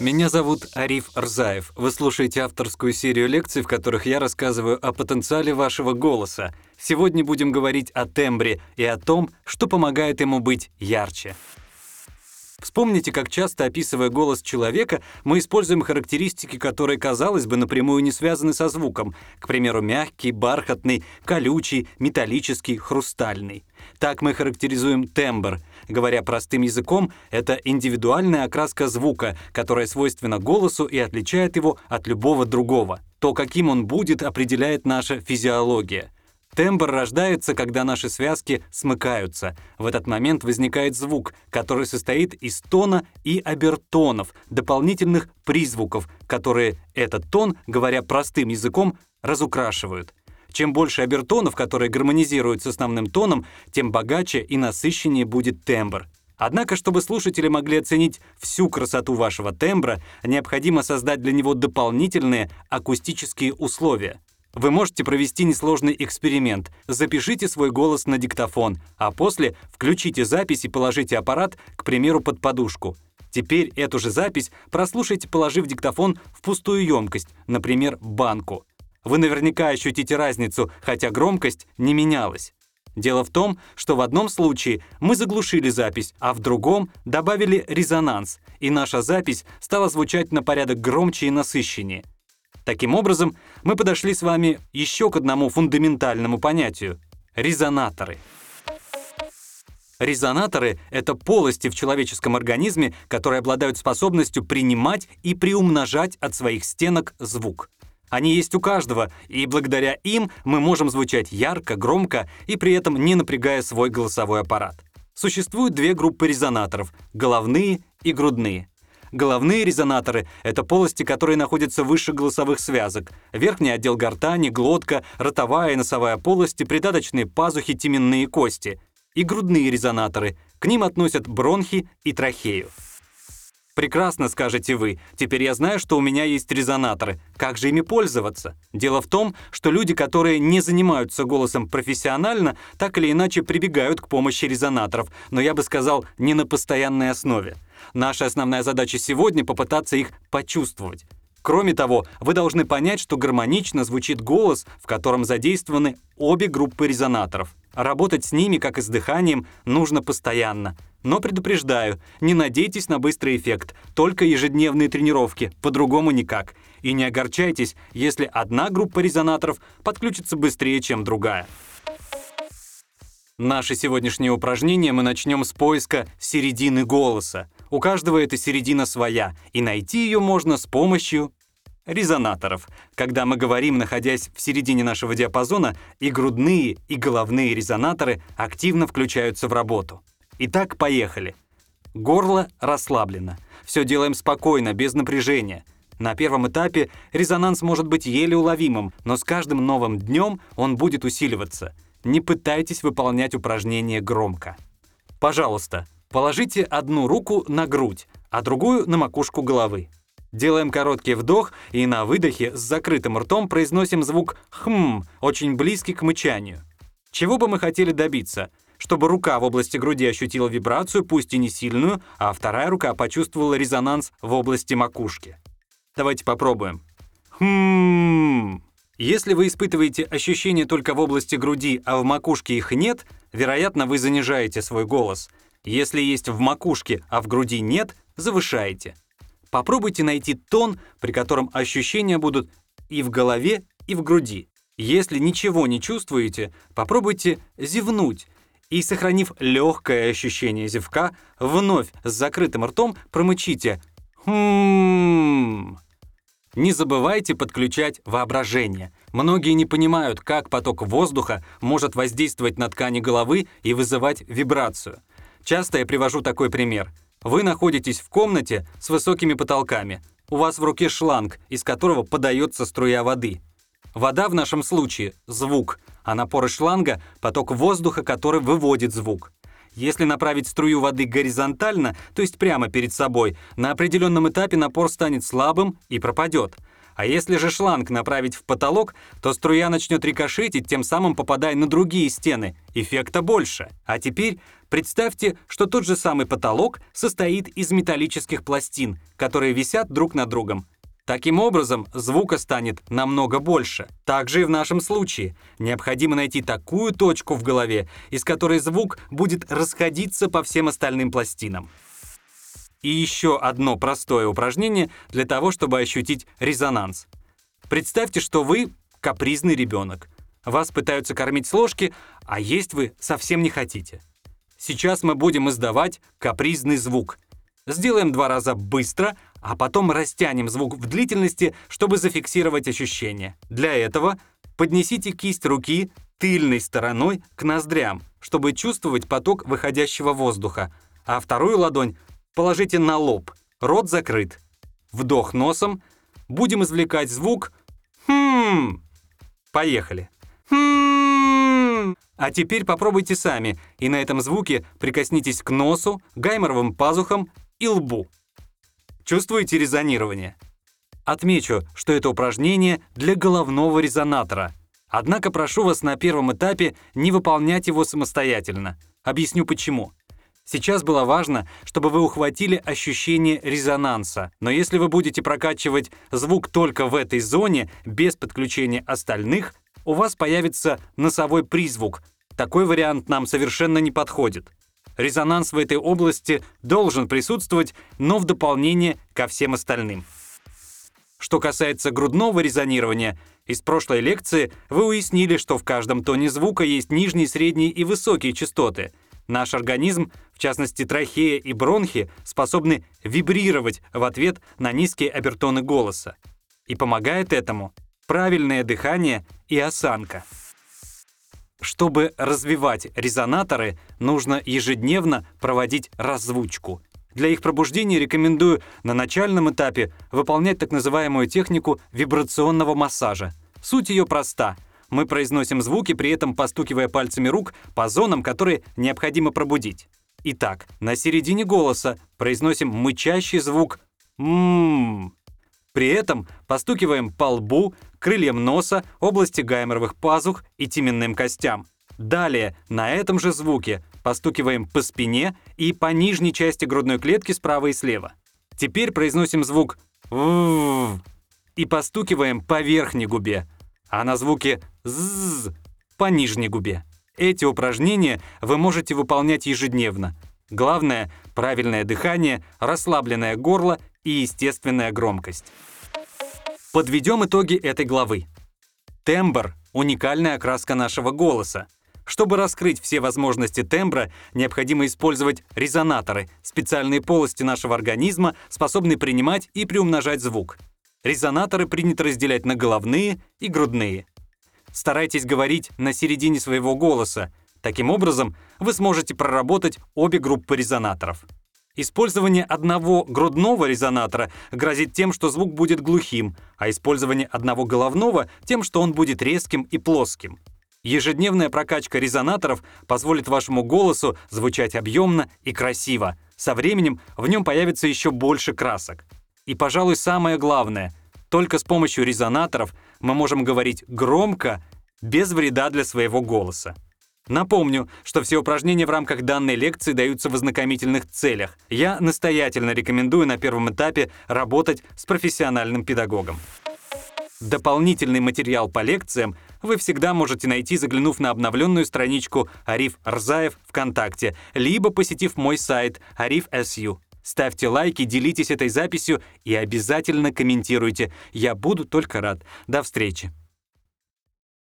Меня зовут Ариф Рзаев. Вы слушаете авторскую серию лекций, в которых я рассказываю о потенциале вашего голоса. Сегодня будем говорить о тембре и о том, что помогает ему быть ярче. Вспомните, как часто, описывая голос человека, мы используем характеристики, которые, казалось бы, напрямую не связаны со звуком. К примеру, мягкий, бархатный, колючий, металлический, хрустальный. Так мы характеризуем тембр. Говоря простым языком, это индивидуальная окраска звука, которая свойственна голосу и отличает его от любого другого. То, каким он будет, определяет наша физиология. Тембр рождается, когда наши связки смыкаются. В этот момент возникает звук, который состоит из тона и обертонов, дополнительных призвуков, которые этот тон, говоря простым языком, разукрашивают. Чем больше обертонов, которые гармонизируют с основным тоном, тем богаче и насыщеннее будет тембр. Однако, чтобы слушатели могли оценить всю красоту вашего тембра, необходимо создать для него дополнительные акустические условия. Вы можете провести несложный эксперимент. Запишите свой голос на диктофон, а после включите запись и положите аппарат, к примеру, под подушку. Теперь эту же запись прослушайте, положив диктофон в пустую емкость, например, банку. Вы наверняка ощутите разницу, хотя громкость не менялась. Дело в том, что в одном случае мы заглушили запись, а в другом добавили резонанс, и наша запись стала звучать на порядок громче и насыщеннее. Таким образом, мы подошли с вами еще к одному фундаментальному понятию — резонаторы. Резонаторы — это полости в человеческом организме, которые обладают способностью принимать и приумножать от своих стенок звук. Они есть у каждого, и благодаря им мы можем звучать ярко, громко и при этом не напрягая свой голосовой аппарат. Существуют две группы резонаторов — головные и грудные. Головные резонаторы — это полости, которые находятся выше голосовых связок. Верхний отдел гортани, глотка, ротовая и носовая полости, придаточные пазухи, теменные кости. И грудные резонаторы. К ним относят бронхи и трахею. Прекрасно, скажете вы. Теперь я знаю, что у меня есть резонаторы. Как же ими пользоваться? Дело в том, что люди, которые не занимаются голосом профессионально, так или иначе прибегают к помощи резонаторов, но я бы сказал, не на постоянной основе. Наша основная задача сегодня — попытаться их почувствовать. Кроме того, вы должны понять, что гармонично звучит голос, в котором задействованы обе группы резонаторов. Работать с ними, как и с дыханием, нужно постоянно. Но предупреждаю, не надейтесь на быстрый эффект, только ежедневные тренировки, по-другому никак. И не огорчайтесь, если одна группа резонаторов подключится быстрее, чем другая. Наше сегодняшнее упражнение мы начнем с поиска середины голоса. У каждого эта середина своя, и найти ее можно с помощью резонаторов. Когда мы говорим, находясь в середине нашего диапазона, и грудные, и головные резонаторы активно включаются в работу. Итак, поехали. Горло расслаблено. Все делаем спокойно, без напряжения. На первом этапе резонанс может быть еле уловимым, но с каждым новым днем он будет усиливаться. Не пытайтесь выполнять упражнения громко. Пожалуйста, Положите одну руку на грудь, а другую на макушку головы. Делаем короткий вдох и на выдохе с закрытым ртом произносим звук «хм», очень близкий к мычанию. Чего бы мы хотели добиться? Чтобы рука в области груди ощутила вибрацию, пусть и не сильную, а вторая рука почувствовала резонанс в области макушки. Давайте попробуем. Хм. Если вы испытываете ощущения только в области груди, а в макушке их нет, вероятно, вы занижаете свой голос — если есть в макушке, а в груди нет, завышаете. Попробуйте найти тон, при котором ощущения будут и в голове, и в груди. Если ничего не чувствуете, попробуйте зевнуть и, сохранив легкое ощущение зевка, вновь с закрытым ртом промычите «хм». Не забывайте подключать воображение. Многие не понимают, как поток воздуха может воздействовать на ткани головы и вызывать вибрацию. Часто я привожу такой пример. Вы находитесь в комнате с высокими потолками. У вас в руке шланг, из которого подается струя воды. Вода в нашем случае — звук, а напор шланга — поток воздуха, который выводит звук. Если направить струю воды горизонтально, то есть прямо перед собой, на определенном этапе напор станет слабым и пропадет. А если же шланг направить в потолок, то струя начнет рикошетить, тем самым попадая на другие стены. Эффекта больше. А теперь представьте, что тот же самый потолок состоит из металлических пластин, которые висят друг над другом. Таким образом, звука станет намного больше. Также и в нашем случае. Необходимо найти такую точку в голове, из которой звук будет расходиться по всем остальным пластинам. И еще одно простое упражнение для того, чтобы ощутить резонанс. Представьте, что вы капризный ребенок. Вас пытаются кормить с ложки, а есть вы совсем не хотите. Сейчас мы будем издавать капризный звук. Сделаем два раза быстро, а потом растянем звук в длительности, чтобы зафиксировать ощущение. Для этого поднесите кисть руки тыльной стороной к ноздрям, чтобы чувствовать поток выходящего воздуха, а вторую ладонь Положите на лоб. Рот закрыт. Вдох носом. Будем извлекать звук «хм». Поехали. «Хм». А теперь попробуйте сами, и на этом звуке прикоснитесь к носу, гайморовым пазухам и лбу. Чувствуете резонирование? Отмечу, что это упражнение для головного резонатора. Однако прошу вас на первом этапе не выполнять его самостоятельно. Объясню почему. Сейчас было важно, чтобы вы ухватили ощущение резонанса. Но если вы будете прокачивать звук только в этой зоне, без подключения остальных, у вас появится носовой призвук. Такой вариант нам совершенно не подходит. Резонанс в этой области должен присутствовать, но в дополнение ко всем остальным. Что касается грудного резонирования, из прошлой лекции вы уяснили, что в каждом тоне звука есть нижние, средние и высокие частоты — Наш организм, в частности трахея и бронхи, способны вибрировать в ответ на низкие обертоны голоса. И помогает этому правильное дыхание и осанка. Чтобы развивать резонаторы, нужно ежедневно проводить раззвучку. Для их пробуждения рекомендую на начальном этапе выполнять так называемую технику вибрационного массажа. Суть ее проста — мы произносим звуки, при этом постукивая пальцами рук по зонам, которые необходимо пробудить. Итак, на середине голоса произносим мычащий звук «ммм». При этом постукиваем по лбу, крыльям носа, области гайморовых пазух и теменным костям. Далее на этом же звуке постукиваем по спине и по нижней части грудной клетки справа и слева. Теперь произносим звук «в» и постукиваем по верхней губе, а на звуке «з» по нижней губе. Эти упражнения вы можете выполнять ежедневно. Главное — правильное дыхание, расслабленное горло и естественная громкость. Подведем итоги этой главы. Тембр — уникальная окраска нашего голоса. Чтобы раскрыть все возможности тембра, необходимо использовать резонаторы, специальные полости нашего организма, способные принимать и приумножать звук. Резонаторы принято разделять на головные и грудные. Старайтесь говорить на середине своего голоса. Таким образом, вы сможете проработать обе группы резонаторов. Использование одного грудного резонатора грозит тем, что звук будет глухим, а использование одного головного — тем, что он будет резким и плоским. Ежедневная прокачка резонаторов позволит вашему голосу звучать объемно и красиво. Со временем в нем появится еще больше красок. И, пожалуй, самое главное, только с помощью резонаторов мы можем говорить громко, без вреда для своего голоса. Напомню, что все упражнения в рамках данной лекции даются в ознакомительных целях. Я настоятельно рекомендую на первом этапе работать с профессиональным педагогом. Дополнительный материал по лекциям вы всегда можете найти, заглянув на обновленную страничку Ариф Рзаев ВКонтакте, либо посетив мой сайт arif.su. Ставьте лайки, делитесь этой записью и обязательно комментируйте. Я буду только рад. До встречи.